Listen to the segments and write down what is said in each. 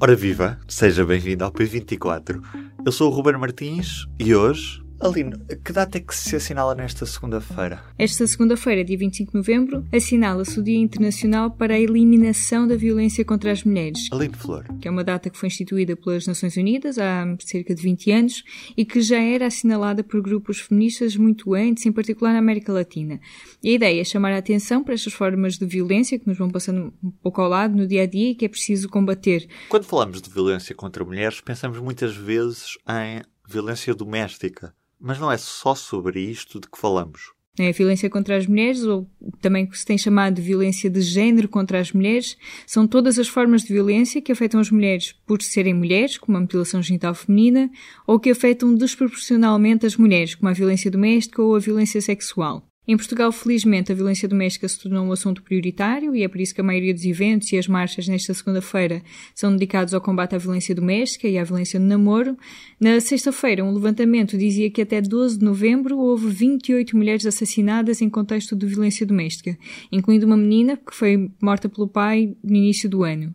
Ora viva, seja bem-vindo ao P24. Eu sou o Ruben Martins e hoje Aline, que data é que se assinala nesta segunda-feira? Esta segunda-feira, dia 25 de novembro, assinala-se o Dia Internacional para a Eliminação da Violência contra as Mulheres. Aline Flor. Que é uma data que foi instituída pelas Nações Unidas há cerca de 20 anos e que já era assinalada por grupos feministas muito antes, em particular na América Latina. E a ideia é chamar a atenção para estas formas de violência que nos vão passando um pouco ao lado no dia a dia e que é preciso combater. Quando falamos de violência contra mulheres, pensamos muitas vezes em violência doméstica. Mas não é só sobre isto de que falamos. É a violência contra as mulheres, ou também que se tem chamado de violência de género contra as mulheres, são todas as formas de violência que afetam as mulheres por serem mulheres, como a mutilação genital feminina, ou que afetam desproporcionalmente as mulheres, como a violência doméstica ou a violência sexual. Em Portugal, felizmente, a violência doméstica se tornou um assunto prioritário e é por isso que a maioria dos eventos e as marchas nesta segunda-feira são dedicados ao combate à violência doméstica e à violência no namoro. Na sexta-feira, um levantamento dizia que até 12 de novembro houve 28 mulheres assassinadas em contexto de violência doméstica, incluindo uma menina que foi morta pelo pai no início do ano.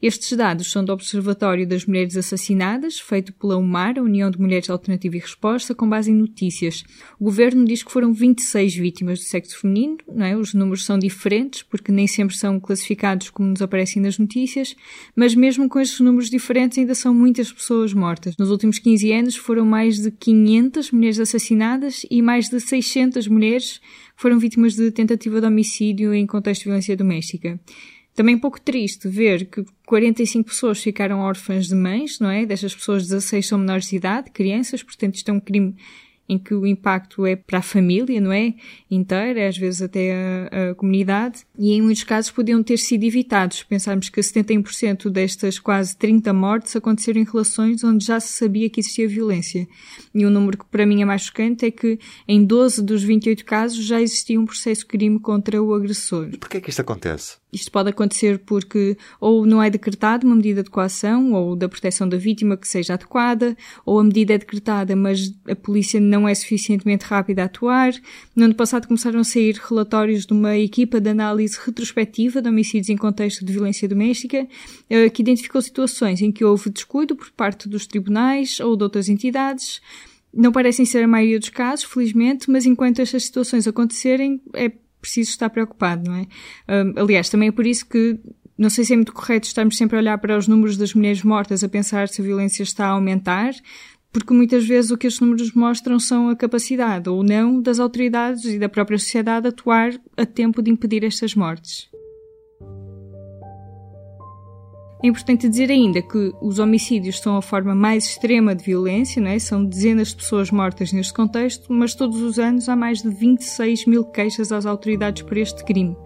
Estes dados são do Observatório das Mulheres Assassinadas, feito pela UMAR, a União de Mulheres Alternativa e Resposta, com base em notícias. O governo diz que foram 26 vítimas do sexo feminino, não é? os números são diferentes, porque nem sempre são classificados como nos aparecem nas notícias, mas mesmo com estes números diferentes ainda são muitas pessoas mortas. Nos últimos 15 anos foram mais de 500 mulheres assassinadas e mais de 600 mulheres foram vítimas de tentativa de homicídio em contexto de violência doméstica. Também um pouco triste ver que 45 pessoas ficaram órfãs de mães, não é? Destas pessoas, 16 são menores de idade, crianças, portanto isto é um crime em que o impacto é para a família, não é? Inteira, às vezes até a, a comunidade, e em muitos casos podiam ter sido evitados. Pensarmos que 71% destas quase 30 mortes aconteceram em relações onde já se sabia que existia violência. E um número que para mim é mais chocante é que em 12 dos 28 casos já existia um processo de crime contra o agressor. E porquê é que isto acontece? Isto pode acontecer porque ou não é decretada uma medida de coação ou da proteção da vítima que seja adequada, ou a medida é decretada, mas a polícia não é suficientemente rápida a atuar. No ano passado começaram a sair relatórios de uma equipa de análise retrospectiva de homicídios em contexto de violência doméstica, eh, que identificou situações em que houve descuido por parte dos tribunais ou de outras entidades. Não parecem ser a maioria dos casos, felizmente, mas enquanto estas situações acontecerem, é preciso estar preocupado, não é? Aliás, também é por isso que não sei se é muito correto estarmos sempre a olhar para os números das mulheres mortas a pensar se a violência está a aumentar, porque muitas vezes o que estes números mostram são a capacidade ou não das autoridades e da própria sociedade atuar a tempo de impedir estas mortes. É importante dizer ainda que os homicídios são a forma mais extrema de violência, não é? são dezenas de pessoas mortas neste contexto, mas todos os anos há mais de 26 mil queixas às autoridades por este crime.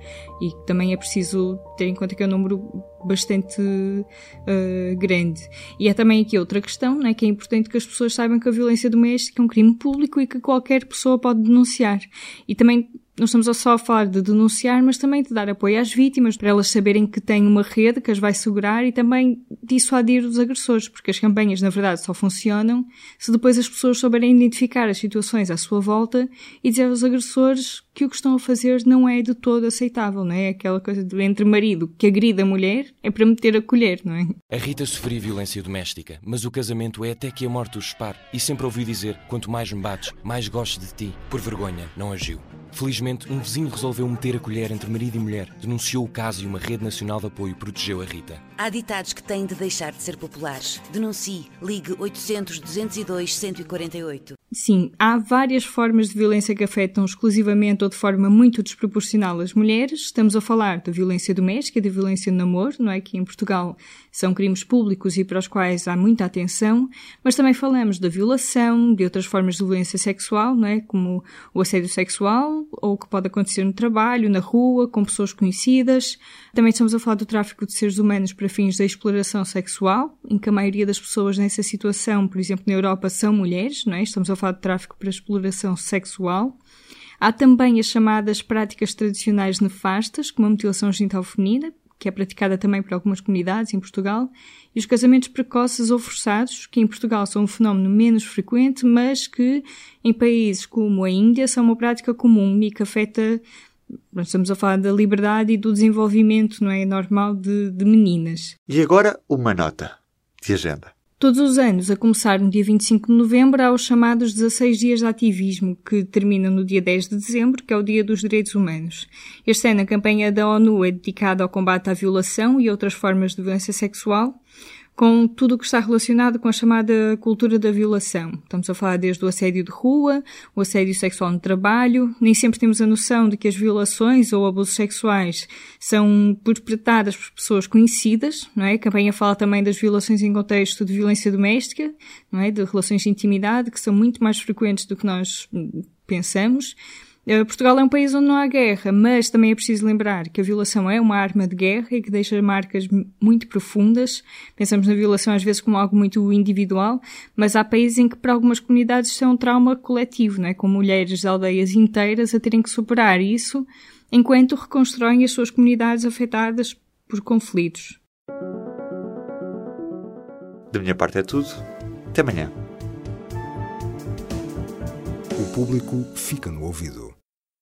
E também é preciso ter em conta que é um número bastante uh, grande. E é também aqui outra questão, não é? que é importante que as pessoas saibam que a violência doméstica é um crime público e que qualquer pessoa pode denunciar. E também não estamos só a falar de denunciar, mas também de dar apoio às vítimas, para elas saberem que têm uma rede que as vai segurar e também dissuadir os agressores, porque as campanhas, na verdade, só funcionam se depois as pessoas souberem identificar as situações à sua volta e dizer aos agressores que o que estão a fazer não é de todo aceitável, não é? Aquela coisa de entre marido que agride a mulher é para meter a colher, não é? A Rita sofria violência doméstica, mas o casamento é até que a morte os separe. E sempre ouvi dizer: quanto mais me bates, mais gosto de ti. Por vergonha, não agiu. Felizmente, um vizinho resolveu meter a colher entre marido e mulher, denunciou o caso e uma rede nacional de apoio protegeu a Rita. Há ditados que têm de deixar de ser populares. Denuncie. Ligue 800 202 148. Sim, há várias formas de violência que afetam exclusivamente ou de forma muito desproporcional as mulheres. Estamos a falar da violência doméstica, da violência no namoro, não é? Que em Portugal são crimes públicos e para os quais há muita atenção, mas também falamos da violação, de outras formas de violência sexual, não é? Como o assédio sexual, ou o que pode acontecer no trabalho, na rua, com pessoas conhecidas. Também estamos a falar do tráfico de seres humanos para fins da exploração sexual, em que a maioria das pessoas nessa situação, por exemplo, na Europa, são mulheres, não é? Estamos a de tráfico para exploração sexual. Há também as chamadas práticas tradicionais nefastas, como a mutilação genital feminina, que é praticada também por algumas comunidades em Portugal, e os casamentos precoces ou forçados, que em Portugal são um fenómeno menos frequente, mas que em países como a Índia são uma prática comum e que afeta nós estamos a falar da liberdade e do desenvolvimento, não é normal de, de meninas. E agora uma nota de agenda. Todos os anos, a começar no dia 25 de novembro, há os chamados 16 dias de ativismo, que terminam no dia 10 de dezembro, que é o Dia dos Direitos Humanos. Este ano, a campanha da ONU é dedicada ao combate à violação e outras formas de violência sexual com tudo o que está relacionado com a chamada cultura da violação. Estamos a falar desde o assédio de rua, o assédio sexual no trabalho. Nem sempre temos a noção de que as violações ou abusos sexuais são perpetradas por pessoas conhecidas, não é? A campanha fala também das violações em contexto de violência doméstica, não é? De relações de intimidade, que são muito mais frequentes do que nós pensamos. Eh, Portugal é um país onde não há guerra, mas também é preciso lembrar que a violação é uma arma de guerra e que deixa marcas muito profundas. Pensamos na violação às vezes como algo muito individual, mas há países em que para algumas comunidades isso é um trauma coletivo, não é? com mulheres de aldeias inteiras a terem que superar isso enquanto reconstroem as suas comunidades afetadas por conflitos. Da minha parte é tudo. Até amanhã. O público fica no ouvido.